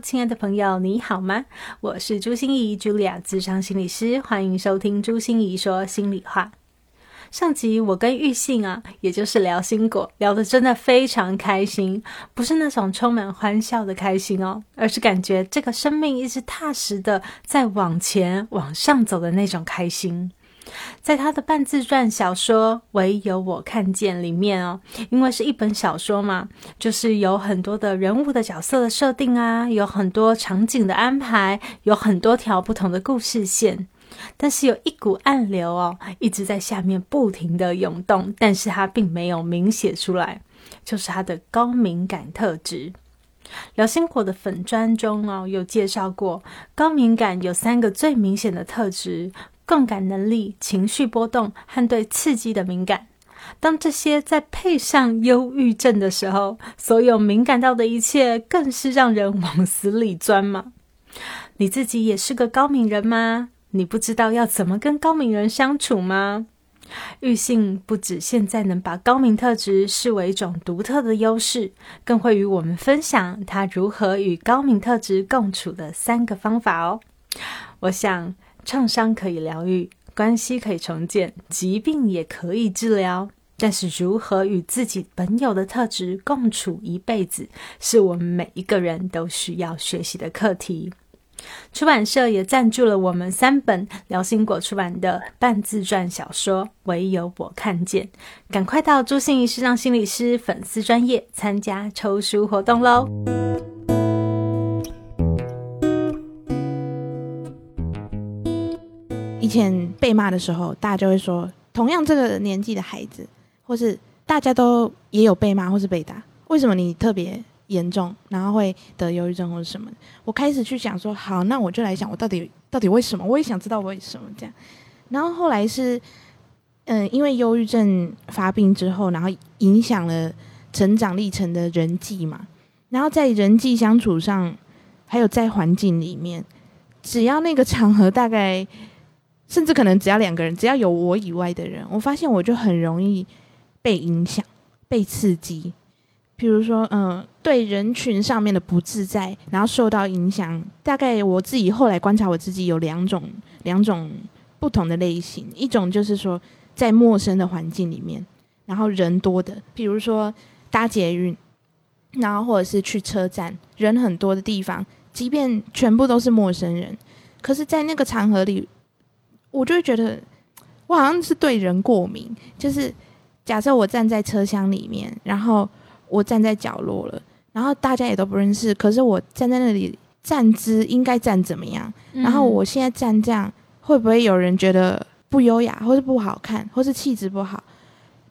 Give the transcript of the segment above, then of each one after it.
亲爱的朋友，你好吗？我是朱心怡，Julia，智商心理师，欢迎收听朱心怡说心里话。上集我跟玉信啊，也就是聊心果，聊得真的非常开心，不是那种充满欢笑的开心哦，而是感觉这个生命一直踏实的在往前往上走的那种开心。在他的半自传小说《唯有我看见》里面哦，因为是一本小说嘛，就是有很多的人物的角色的设定啊，有很多场景的安排，有很多条不同的故事线，但是有一股暗流哦，一直在下面不停的涌动，但是他并没有明写出来，就是他的高敏感特质。聊心果的粉砖中哦，有介绍过高敏感有三个最明显的特质。共感能力、情绪波动和对刺激的敏感，当这些再配上忧郁症的时候，所有敏感到的一切更是让人往死里钻嘛？你自己也是个高敏人吗？你不知道要怎么跟高敏人相处吗？玉信不止现在能把高敏特质视为一种独特的优势，更会与我们分享他如何与高敏特质共处的三个方法哦。我想。创伤可以疗愈，关系可以重建，疾病也可以治疗。但是，如何与自己本有的特质共处一辈子，是我们每一个人都需要学习的课题。出版社也赞助了我们三本辽心果出版的半自传小说《唯有我看见》，赶快到朱心怡视障心理师粉丝专业参加抽书活动喽！以前被骂的时候，大家就会说，同样这个年纪的孩子，或是大家都也有被骂或是被打，为什么你特别严重，然后会得忧郁症或者什么？我开始去想说，好，那我就来想，我到底到底为什么？我也想知道为什么这样。然后后来是，嗯，因为忧郁症发病之后，然后影响了成长历程的人际嘛，然后在人际相处上，还有在环境里面，只要那个场合大概。甚至可能只要两个人，只要有我以外的人，我发现我就很容易被影响、被刺激。比如说，嗯，对人群上面的不自在，然后受到影响。大概我自己后来观察我自己有两种、两种不同的类型。一种就是说，在陌生的环境里面，然后人多的，比如说搭捷运，然后或者是去车站，人很多的地方，即便全部都是陌生人，可是，在那个场合里。我就会觉得，我好像是对人过敏。就是假设我站在车厢里面，然后我站在角落了，然后大家也都不认识，可是我站在那里站姿应该站怎么样？然后我现在站这样，会不会有人觉得不优雅，或是不好看，或是气质不好？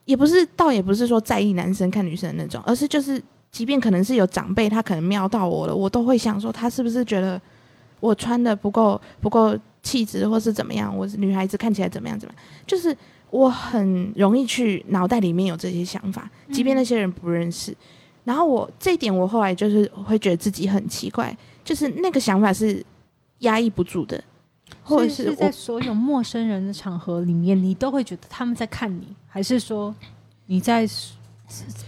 也不是，倒也不是说在意男生看女生的那种，而是就是，即便可能是有长辈，他可能瞄到我了，我都会想说，他是不是觉得我穿的不够不够？气质或是怎么样，我是女孩子看起来怎么样？怎么样？就是我很容易去脑袋里面有这些想法，即便那些人不认识。然后我这一点，我后来就是会觉得自己很奇怪，就是那个想法是压抑不住的，或者是在所有陌生人的场合里面，你都会觉得他们在看你，还是说你在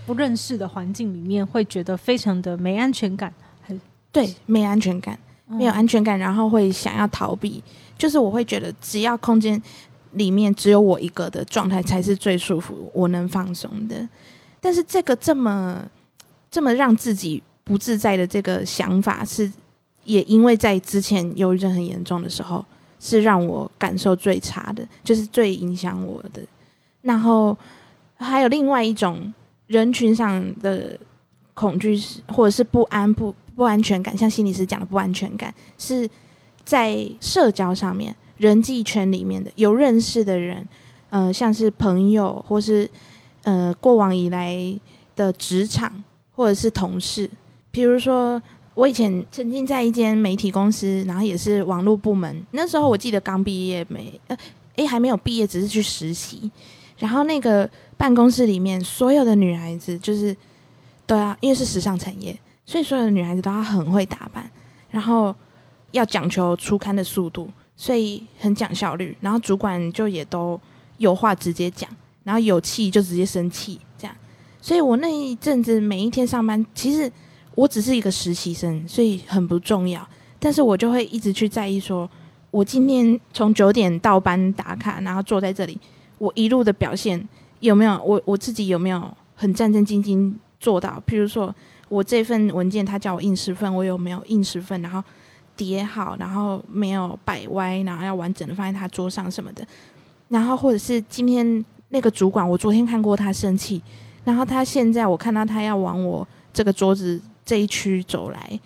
不认识的环境里面会觉得非常的没安全感？很对，没安全感，没有安全感，然后会想要逃避。就是我会觉得，只要空间里面只有我一个的状态才是最舒服，我能放松的。但是这个这么这么让自己不自在的这个想法，是也因为在之前忧郁症很严重的时候，是让我感受最差的，就是最影响我的。然后还有另外一种人群上的恐惧，或者是不安、不不安全感，像心理师讲的不安全感是。在社交上面，人际圈里面的有认识的人，呃，像是朋友，或是呃过往以来的职场，或者是同事。比如说，我以前曾经在一间媒体公司，然后也是网络部门。那时候我记得刚毕业没，呃，诶，还没有毕业，只是去实习。然后那个办公室里面所有的女孩子，就是都要，因为是时尚产业，所以所有的女孩子都要很会打扮，然后要讲求出刊的速度，所以很讲效率。然后主管就也都有话直接讲，然后有气就直接生气，这样。所以我那一阵子每一天上班，其实我只是一个实习生，所以很不重要。但是我就会一直去在意，说我今天从九点到班打卡，然后坐在这里。我一路的表现有没有我我自己有没有很战战兢兢做到？譬如说我这份文件他叫我印十份，我有没有印十份？然后叠好，然后没有摆歪，然后要完整的放在他桌上什么的。然后或者是今天那个主管，我昨天看过他生气，然后他现在我看到他要往我这个桌子这一区走来，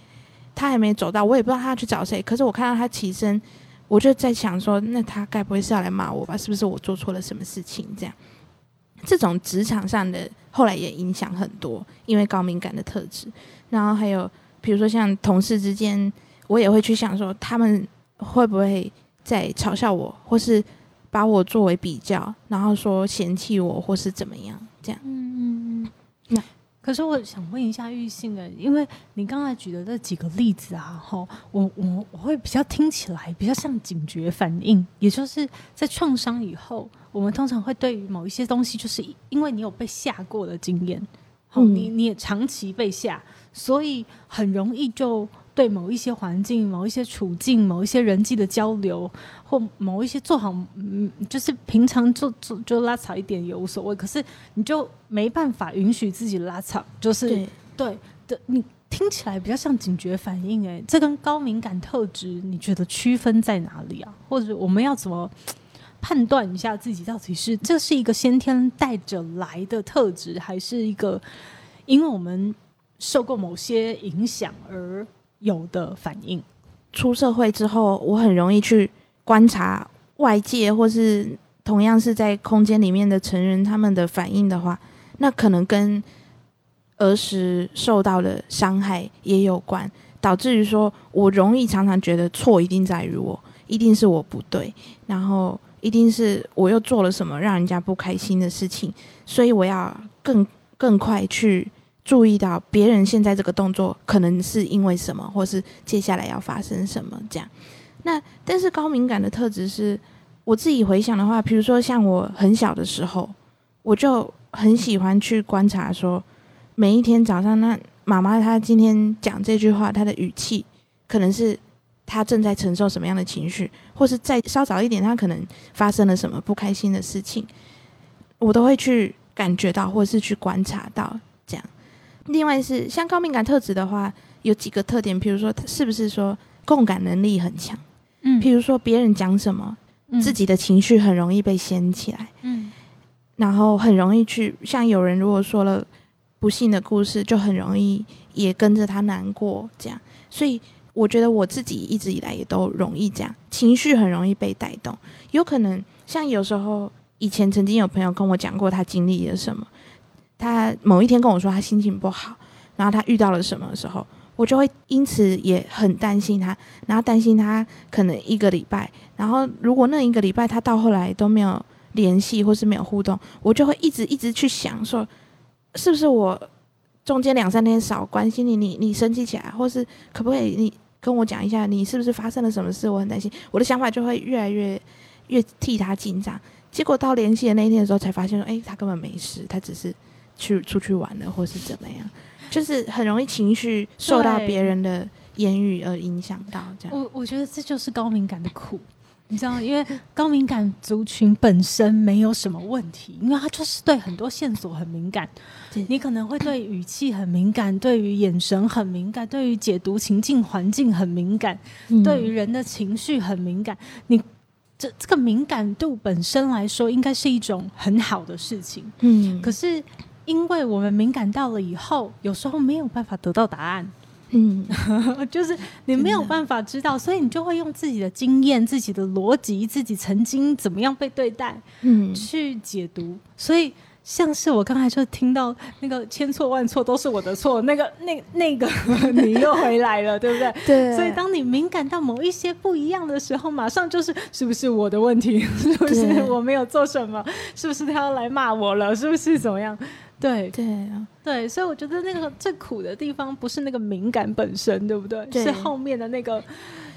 他还没走到，我也不知道他要去找谁。可是我看到他起身。我就在想说，那他该不会是要来骂我吧？是不是我做错了什么事情？这样，这种职场上的后来也影响很多，因为高敏感的特质。然后还有，比如说像同事之间，我也会去想说，他们会不会在嘲笑我，或是把我作为比较，然后说嫌弃我，或是怎么样？这样。嗯嗯。那。可是我想问一下玉信的，因为你刚才举的这几个例子啊，哈，我我我会比较听起来比较像警觉反应，也就是在创伤以后，我们通常会对于某一些东西，就是因为你有被吓过的经验，好，你你也长期被吓，所以很容易就。对某一些环境、某一些处境、某一些人际的交流，或某一些做好，嗯，就是平常做做就拉长一点也无所谓。可是你就没办法允许自己拉长，就是对的。你听起来比较像警觉反应，哎，这跟高敏感特质，你觉得区分在哪里啊？或者我们要怎么判断一下自己到底是这是一个先天带着来的特质，还是一个因为我们受过某些影响而？有的反应，出社会之后，我很容易去观察外界，或是同样是在空间里面的成人他们的反应的话，那可能跟儿时受到的伤害也有关，导致于说我容易常常觉得错一定在于我，一定是我不对，然后一定是我又做了什么让人家不开心的事情，所以我要更更快去。注意到别人现在这个动作可能是因为什么，或是接下来要发生什么这样。那但是高敏感的特质是，我自己回想的话，比如说像我很小的时候，我就很喜欢去观察说，每一天早上那妈妈她今天讲这句话，她的语气可能是她正在承受什么样的情绪，或是再稍早一点，她可能发生了什么不开心的事情，我都会去感觉到，或是去观察到这样。另外是像高敏感特质的话，有几个特点，比如说是不是说共感能力很强，嗯，譬如说别人讲什么，自己的情绪很容易被掀起来，嗯，然后很容易去像有人如果说了不幸的故事，就很容易也跟着他难过这样。所以我觉得我自己一直以来也都容易这样，情绪很容易被带动。有可能像有时候以前曾经有朋友跟我讲过他经历了什么。他某一天跟我说他心情不好，然后他遇到了什么的时候，我就会因此也很担心他，然后担心他可能一个礼拜，然后如果那一个礼拜他到后来都没有联系或是没有互动，我就会一直一直去想说，是不是我中间两三天少关心你，你你生气起来，或是可不可以你跟我讲一下，你是不是发生了什么事？我很担心，我的想法就会越来越越替他紧张。结果到联系的那一天的时候，才发现说，哎，他根本没事，他只是。去出去玩了，或是怎么样，就是很容易情绪受到别人的言语而影响到。这样，我我觉得这就是高敏感的苦，你知道因为高敏感族群本身没有什么问题，因为他就是对很多线索很敏感。你可能会对语气很敏感，对于眼神很敏感，对于解读情境环境很敏感，对于人的情绪很敏感。你这这个敏感度本身来说，应该是一种很好的事情。嗯，可是。因为我们敏感到了以后，有时候没有办法得到答案，嗯，就是你没有办法知道，所以你就会用自己的经验、自己的逻辑、自己曾经怎么样被对待，嗯，去解读。所以像是我刚才就听到那个千错万错都是我的错，那个那那个 你又回来了，对不对？对所以当你敏感到某一些不一样的时候，马上就是是不是我的问题？是不是我没有做什么？是不是他要来骂我了？是不是怎么样？对对啊，对，所以我觉得那个最苦的地方不是那个敏感本身，对不对？对是后面的那个，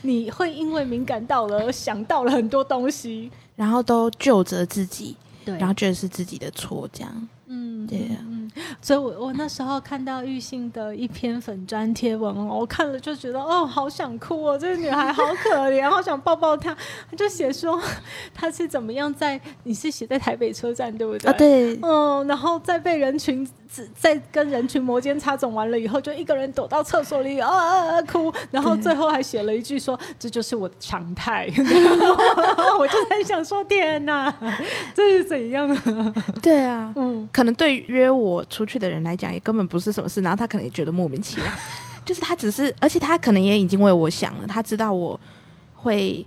你会因为敏感到了想到了很多东西。然后都救着自己，对然后觉得是自己的错，这样。嗯，对啊嗯，所以我我那时候看到玉信的一篇粉砖贴文哦，我看了就觉得哦，好想哭哦，这个女孩好可怜，好想抱抱她。她就写说 她是怎么样在，你是写在台北车站对不对？啊，。对，嗯，然后在被人群在跟人群摩肩擦踵完了以后，就一个人躲到厕所里啊啊啊哭，然后最后还写了一句说这就是我的常态。我就在想说天哪，这是怎样啊？对啊，嗯，可能对约我出去的人来讲，也根本不是什么事，然后他可能也觉得莫名其妙，就是他只是，而且他可能也已经为我想了，他知道我会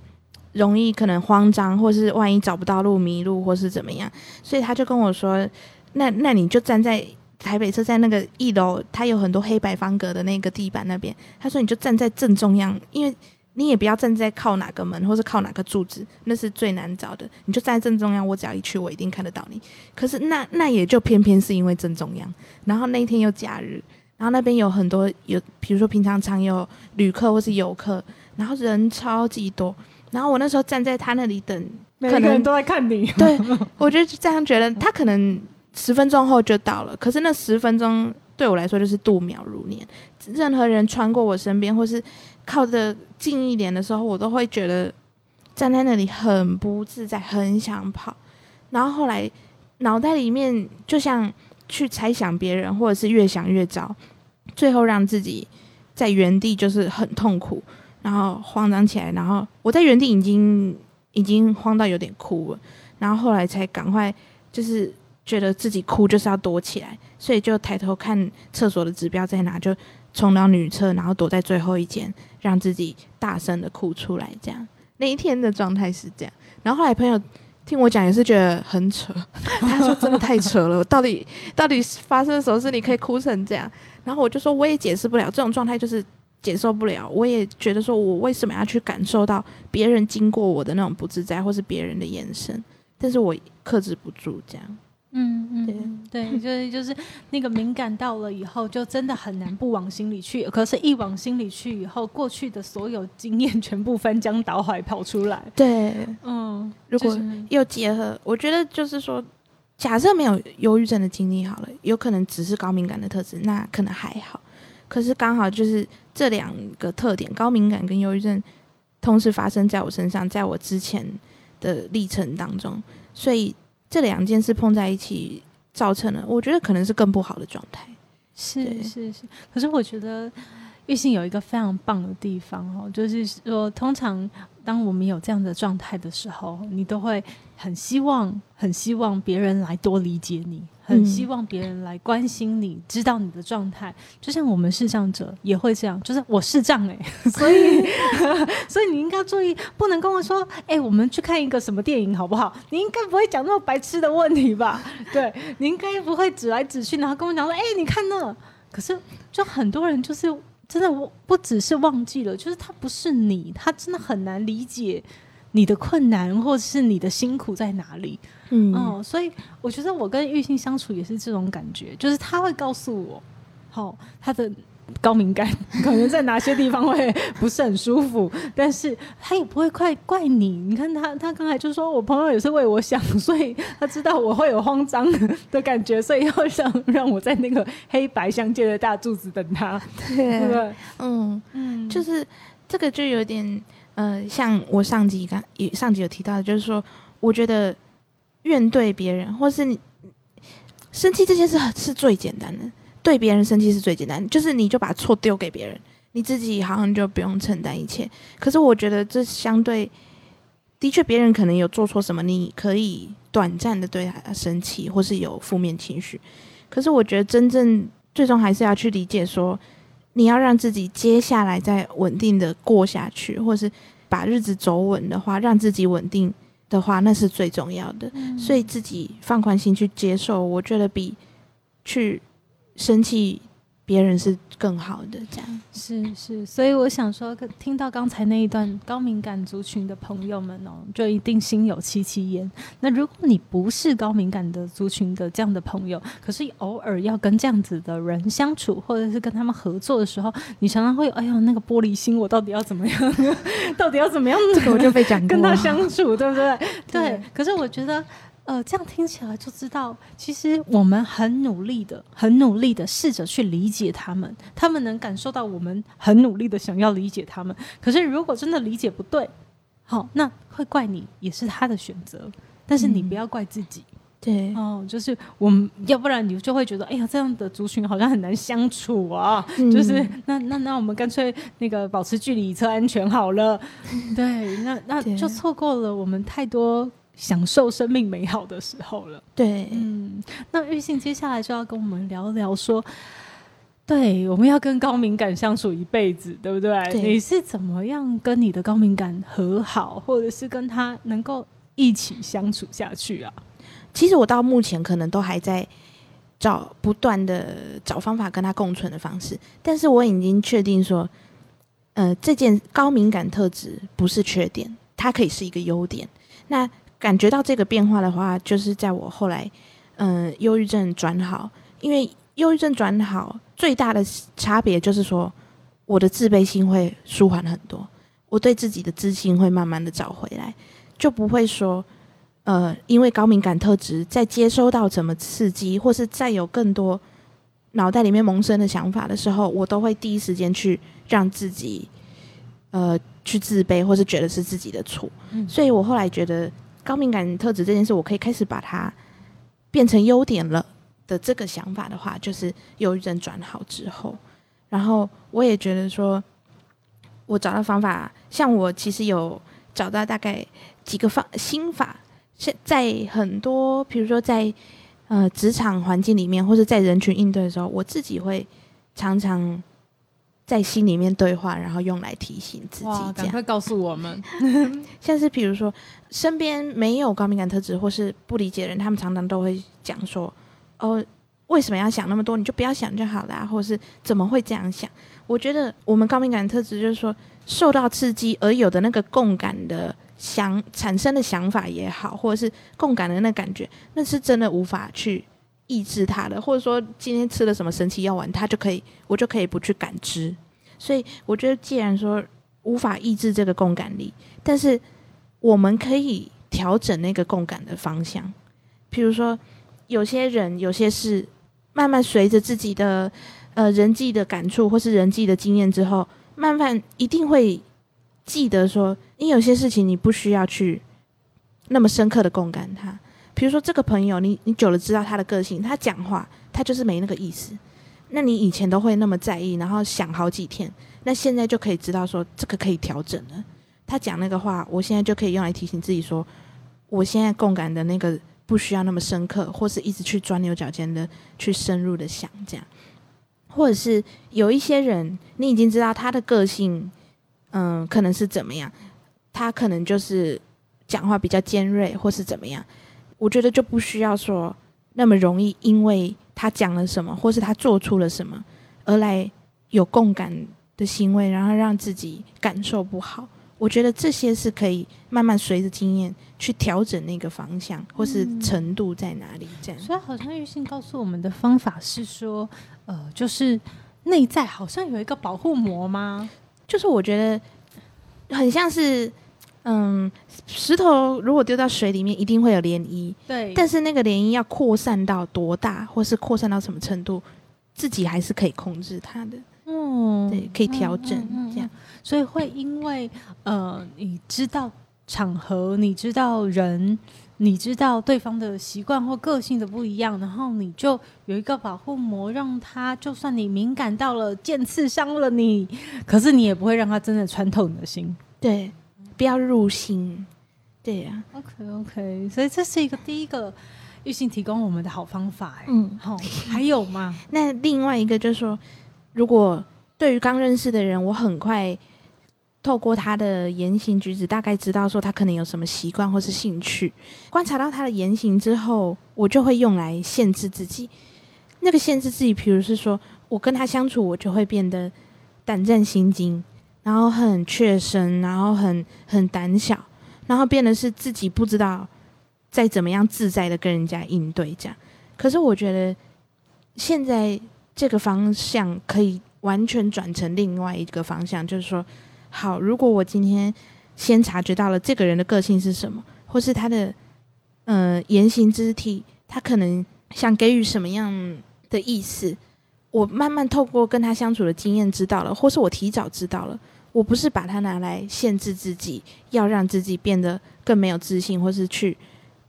容易可能慌张，或是万一找不到路、迷路，或是怎么样，所以他就跟我说：“那那你就站在台北车站那个一楼，它有很多黑白方格的那个地板那边。”他说：“你就站在正中央，因为。”你也不要站在靠哪个门，或是靠哪个柱子，那是最难找的。你就站在正中央，我只要一去，我一定看得到你。可是那那也就偏偏是因为正中央，然后那一天又假日，然后那边有很多有，比如说平常常有旅客或是游客，然后人超级多，然后我那时候站在他那里等，可能每个人都在看你。对我就这样觉得，他可能十分钟后就到了，可是那十分钟对我来说就是度秒如年，任何人穿过我身边或是靠得近一点的时候，我都会觉得站在那里很不自在，很想跑。然后后来脑袋里面就像去猜想别人，或者是越想越糟，最后让自己在原地就是很痛苦，然后慌张起来。然后我在原地已经已经慌到有点哭了，然后后来才赶快就是觉得自己哭就是要躲起来，所以就抬头看厕所的指标在哪，就冲到女厕，然后躲在最后一间，让自己大声的哭出来。这样那一天的状态是这样。然后后来朋友听我讲也是觉得很扯，他说真的太扯了，到底到底发生什么事你可以哭成这样？然后我就说我也解释不了，这种状态就是接受不了。我也觉得说我为什么要去感受到别人经过我的那种不自在，或是别人的眼神，但是我克制不住这样。嗯嗯，对，就是就是那个敏感到了以后，就真的很难不往心里去。可是，一往心里去以后，过去的所有经验全部翻江倒海跑出来。对，嗯，如果又结合，我觉得就是说，假设没有忧郁症的经历好了，有可能只是高敏感的特质，那可能还好。可是刚好就是这两个特点，高敏感跟忧郁症同时发生在我身上，在我之前的历程当中，所以这两件事碰在一起，造成了我觉得可能是更不好的状态。是是是，可是我觉得玉信有一个非常棒的地方哦，就是说，通常当我们有这样的状态的时候，你都会很希望、很希望别人来多理解你，很嗯希望别人来关心你，知道你的状态。就像我们视障者也会这样，就是我视障哎、所以 所以你应该注意，不能跟我说，哎、我们去看一个什么电影好不好？你应该不会讲那么白痴的问题吧？对你应该不会指来指去，然后跟我讲说，哎、你看那。可是，就很多人就是真的，我不只是忘记了，就是他不是你，他真的很难理解你的困难或者是你的辛苦在哪里。嗯哦，所以我觉得我跟玉兴相处也是这种感觉，就是他会告诉我，好、他的高敏感 可能在哪些地方会不是很舒服，但是他也不会怪怪你。你看他，他刚才就说我朋友也是为我想，所以他知道我会有慌张 的感觉，所以要让让我在那个黑白相间的大柱子等他，对，对？嗯，嗯，就是这个就有点呃，像我上集刚也上集有提到的，就是说，我觉得怨对别人，或是你生气这件事是最简单的，对别人生气是最简单，就是你就把错丢给别人，你自己好像就不用承担一切。可是我觉得这相对的确，别人可能有做错什么，你可以短暂的对他生气，或是有负面情绪。可是我觉得真正最终还是要去理解说。你要让自己接下来再稳定的过下去，或是把日子走稳的话，让自己稳定的话，那是最重要的。所以自己放宽心去接受，我觉得比去生气别人是更好的。这样是是，所以我想说，听到刚才那一段高敏感族群的朋友们哦，就一定心有戚戚焉。那如果你不是高敏感的族群的这样的朋友，可是偶尔要跟这样子的人相处，或者是跟他们合作的时候，你常常会哎呦那个玻璃心，我到底要怎么样？到底要怎么样？这个我就被讲过，跟他相处，对不对？对。可 是我觉得。呃，这样听起来就知道，其实我们很努力的，很努力的试着去理解他们，他们能感受到我们很努力的想要理解他们。可是如果真的理解不对，好，那会怪你，也是他的选择。但是你不要怪自己，对，哦，就是我们要不然你就会觉得，哎呀，这样的族群好像很难相处啊。就是那那那我们干脆那个保持距离，测安全好了。对，那那就错过了我们太多。享受生命美好的时候了。对，嗯，那玉信接下来就要跟我们聊聊说，对，我们要跟高敏感相处一辈子，对不对？你是怎么样跟你的高敏感和好，或者是跟他能够一起相处下去啊？其实我到目前可能都还在找不断的找方法跟他共存的方式，但是我已经确定说，呃，这件高敏感特质不是缺点，它可以是一个优点。那感觉到这个变化的话，就是在我后来，嗯，忧郁症转好，因为忧郁症转好最大的差别就是说，我的自卑心会舒缓很多，我对自己的自信会慢慢的找回来，就不会说，呃，因为高敏感特质在接收到怎么刺激，或是再有更多脑袋里面萌生的想法的时候，我都会第一时间去让自己，呃，去自卑，或是觉得是自己的错，所以我后来觉得。高敏感特质这件事，我可以开始把它变成优点了的这个想法的话，就是忧郁症转好之后，然后我也觉得说，我找到方法，像我其实有找到大概几个方心法，现在很多，比如说在呃职场环境里面，或者在人群应对的时候，我自己会常常。在心里面对话，然后用来提醒自己。赶快告诉我们，像是比如说，身边没有高敏感特质或是不理解的人，他们常常都会讲说：“哦，为什么要想那么多？你就不要想就好了。”或者是怎么会这样想？我觉得我们高敏感特质就是说，受到刺激而有的那个共感的想产生的想法也好，或者是共感的那感觉，那是真的无法去。抑制他的，或者说今天吃了什么神奇药丸，他就可以，我就可以不去感知。所以我觉得，既然说无法抑制这个共感力，但是我们可以调整那个共感的方向。比如说，有些人、有些事，慢慢随着自己的呃人际的感触或是人际的经验之后，慢慢一定会记得说，你有些事情你不需要去那么深刻的共感它。比如说这个朋友，你你久了知道他的个性，他讲话他就是没那个意思。那你以前都会那么在意，然后想好几天，那现在就可以知道说这个可以调整了。他讲那个话，我现在就可以用来提醒自己说，我现在共感的那个不需要那么深刻，或是一直去钻牛角尖的去深入的想这样。或者是有一些人，你已经知道他的个性，嗯，可能是怎么样，他可能就是讲话比较尖锐，或是怎么样。我觉得就不需要说那么容易，因为他讲了什么，或是他做出了什么，而来有共感的行为，然后让自己感受不好。我觉得这些是可以慢慢随着经验去调整那个方向，或是程度在哪里这样。所以好像玉信告诉我们的方法是说，呃，就是内在好像有一个保护膜吗？就是我觉得很像是。嗯，石头如果丢到水里面，一定会有涟漪。对，但是那个涟漪要扩散到多大，或是扩散到什么程度，自己还是可以控制它的。嗯，对，可以调整这样。所以会因为呃，你知道场合，你知道人，你知道对方的习惯或个性的不一样，然后你就有一个保护膜，让他就算你敏感到了剑刺伤了你，可是你也不会让他真的穿透你的心。对。不要入心，对呀。OK OK，所以这是一个第一个玉信提供我们的好方法。嗯，好，还有吗？那另外一个就是说，如果对于刚认识的人，我很快透过他的言行举止，大概知道说他可能有什么习惯或是兴趣。观察到他的言行之后，我就会用来限制自己。那个限制自己，比如是说我跟他相处，我就会变得胆战心惊，然后很怯生，然后很很胆小，然后变得是自己不知道再怎么样自在的跟人家应对这样。可是我觉得现在这个方向可以完全转成另外一个方向，就是说，好，如果我今天先察觉到了这个人的个性是什么，或是他的呃言行肢体，他可能想给予什么样的意思，我慢慢透过跟他相处的经验知道了，或是我提早知道了，我不是把它拿来限制自己，要让自己变得更没有自信，或是去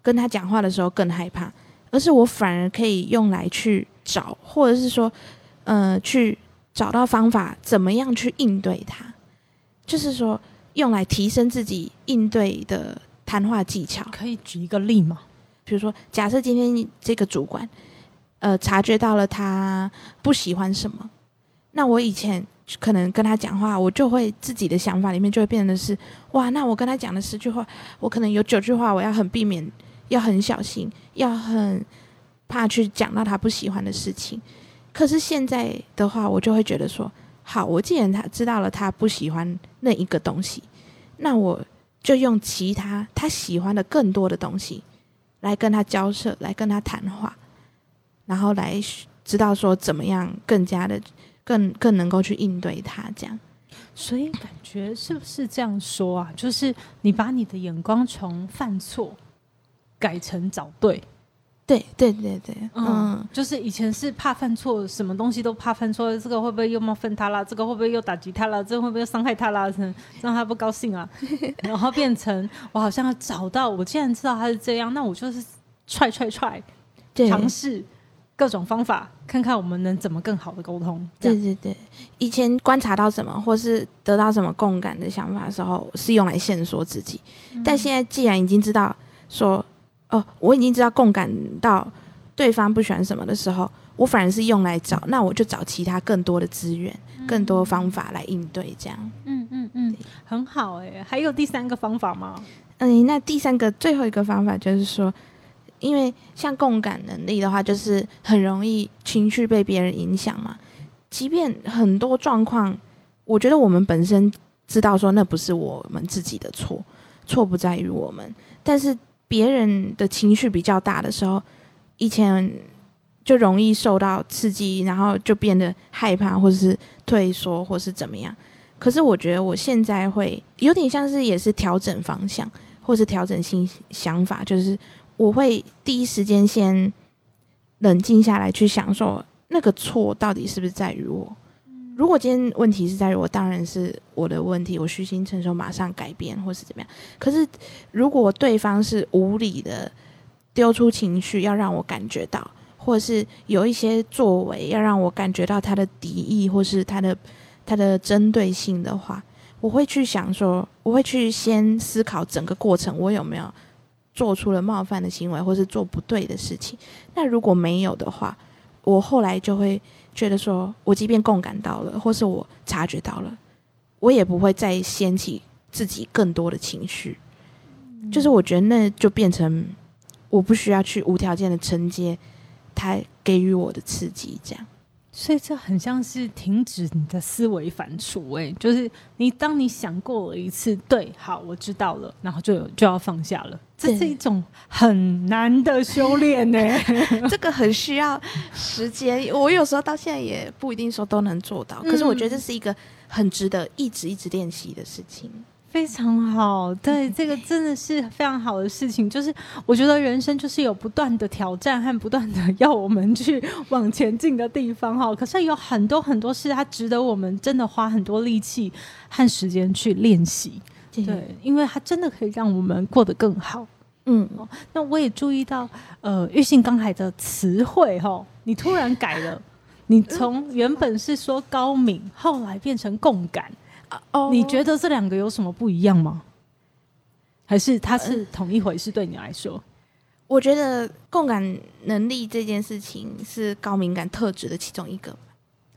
跟他讲话的时候更害怕，而是我反而可以用来去找，或者是说，呃，去找到方法，怎么样去应对他，就是说用来提升自己应对的谈话技巧。可以举一个例吗？比如说，假设今天这个主管，呃，察觉到了他不喜欢什么，那我以前可能跟他讲话，我就会自己的想法里面就会变得是，哇，那我跟他讲的十句话，我可能有九句话我要很避免，要很小心，要很怕去讲到他不喜欢的事情。可是现在的话，我就会觉得说，好，我既然他知道了他不喜欢那一个东西，那我就用其他他喜欢的更多的东西。来跟他交涉，来跟他谈话，然后来知道说怎么样更加的更更能够去应对他这样。所以感觉是不是这样说啊？就是你把你的眼光从犯错改成找对，对对对对，嗯，嗯，就是以前是怕犯错，什么东西都怕犯错，这个会不会又冒犯他啦？这个会不会又打击他啦？这个会不会又伤害他啦？让 让他不高兴啊？然后变成我好像要找到，我既然知道他是这样，那我就是踹踹踹，尝试各种方法，看看我们能怎么更好的沟通。对对对，以前观察到什么或是得到什么共感的想法的时候，是用来限缩自己。但现在既然已经知道说，哦，我已经知道共感到对方不喜欢什么的时候，我反而是用来找，那我就找其他更多的资源、更多方法来应对这样。嗯嗯嗯，很好哎、还有第三个方法吗？嗯，那第三个最后一个方法就是说，因为像共感能力的话，就是很容易情绪被别人影响嘛。即便很多状况，我觉得我们本身知道说那不是我们自己的错，错不在于我们，但是别人的情绪比较大的时候，以前就容易受到刺激，然后就变得害怕，或是退缩，或是怎么样。可是我觉得我现在会有点像是也是调整方向，或是调整新想法，就是我会第一时间先冷静下来去想说，那个错到底是不是在于我？如果今天问题是在于我，当然是我的问题，我虚心承受，马上改变，或是怎么样。可是如果对方是无理的丢出情绪，要让我感觉到，或者是有一些作为要让我感觉到他的敌意，或是他的他的针对性的话，我会去想说，我会去先思考整个过程，我有没有做出了冒犯的行为，或是做不对的事情。那如果没有的话，我后来就会觉得说，我即便共感到了，或是我察觉到了，我也不会再掀起自己更多的情绪。就是我觉得那就变成我不需要去无条件的承接他给予我的刺激，这样。所以这很像是停止你的思维反刍，哎，就是你当你想过了一次，对，好，我知道了，然后就就要放下了，这是一种很难的修炼呢。这个很需要时间，我有时候到现在也不一定说都能做到，可是我觉得这是一个很值得一直一直练习的事情。非常好，对，这个真的是非常好的事情。就是我觉得人生就是有不断的挑战和不断的要我们去往前进的地方哈。可是有很多很多事，它值得我们真的花很多力气和时间去练习。对，因为它真的可以让我们过得更好。嗯，那我也注意到，呃，玉信刚才的词汇哈，你突然改了，你从原本是说高敏，后来变成共感。哦你觉得这两个有什么不一样吗？还是它是同一回事？对你来说，我觉得共感能力这件事情是高敏感特质的其中一个。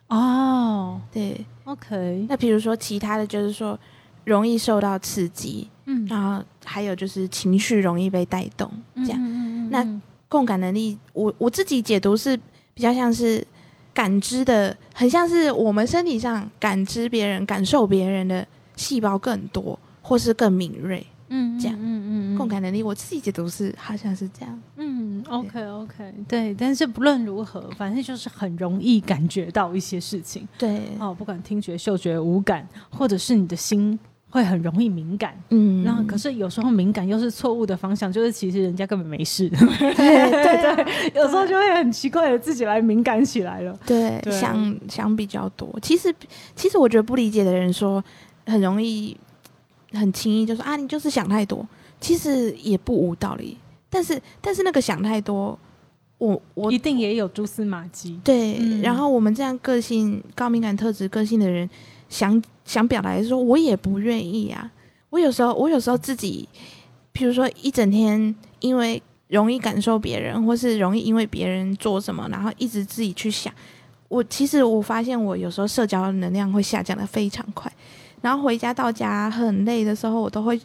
哦对，，OK，那比如说其他的就是说，容易受到刺激，嗯然后还有就是情绪容易被带动，这样。嗯那共感能力，我我自己解读是比较像是感知的，很像是我们身体上感知别人、感受别人的细胞更多，或是更敏锐。嗯这样嗯嗯共感能力，我自己解读是好像是这样。嗯，OK OK，对，但是不论如何，反正就是很容易感觉到一些事情对，哦，不管听觉、嗅觉、五感，或者是你的心会很容易敏感。嗯，那可是有时候敏感又是错误的方向，就是其实人家根本没事，对对 对有时候就会很奇怪的自己来敏感起来了。对，对想想比较多。其实其实我觉得不理解的人说很容易很轻易就说啊，你就是想太多，其实也不无道理。但是但是那个想太多，我我一定也有蛛丝马迹。对，嗯然后我们这样个性高敏感特质个性的人，想想表达的说，我也不愿意啊。我有时候，我有时候自己，比如说一整天，因为容易感受别人，或是容易因为别人做什么，然后一直自己去想。我其实我发现，我有时候社交能量会下降的非常快，然后回家到家很累的时候，我都会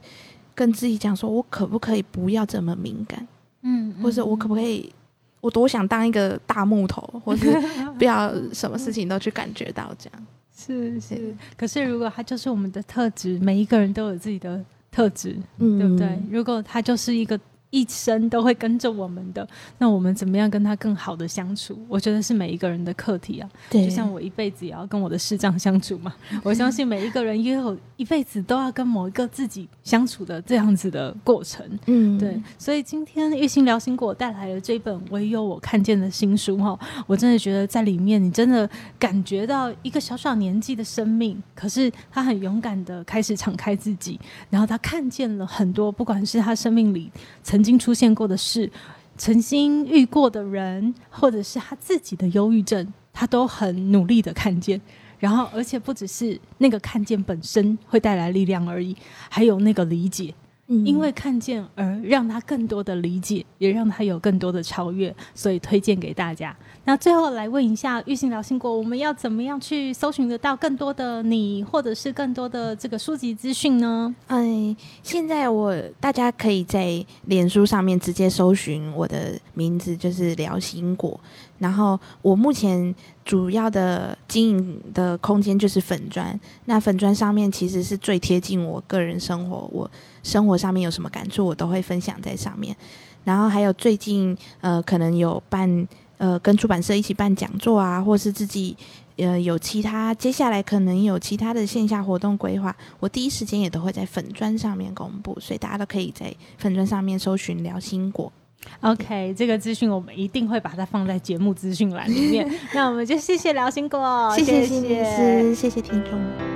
跟自己讲说，我可不可以不要这么敏感？嗯或者我可不可以，我多想当一个大木头，或是 不要什么事情都去感觉到这样。是是，可是如果他就是我们的特质，每一个人都有自己的特质，嗯。对不对？如果他就是一个一生都会跟着我们的，那我们怎么样跟他更好的相处？我觉得是每一个人的课题啊。对，就像我一辈子也要跟我的视障相处嘛，我相信每一个人也有一辈子都要跟某一个自己相处的这样子的过程。嗯对，所以今天玉心聊心果带来了这本唯有我看见的新书哈，我真的觉得在里面你真的感觉到一个小小年纪的生命，可是他很勇敢的开始敞开自己，然后他看见了很多，不管是他生命里曾曾经出现过的事，曾经遇过的人，或者是他自己的忧郁症，他都很努力的看见。然后，而且不只是那个看见本身会带来力量而已，还有那个理解，因为看见而让他更多的理解，也让他有更多的超越，所以推荐给大家。那最后来问一下玉信聊心国，我们要怎么样去搜寻得到更多的你，或者是更多的这个书籍资讯呢？哎，现在我大家可以在脸书上面直接搜寻我的名字，就是聊心果。然后我目前主要的经营的空间就是粉砖，那粉砖上面其实是最贴近我个人生活，我生活上面有什么感触，我都会分享在上面。然后还有最近呃，可能有办呃跟出版社一起办讲座啊，或是自己呃有其他接下来可能有其他的线下活动规划，我第一时间也都会在粉砖上面公布，所以大家都可以在粉砖上面搜寻聊心果。OK，这个资讯我们一定会把它放在节目资讯栏里面。那我们就谢谢聊心果，谢谢谢心理师，谢谢听众。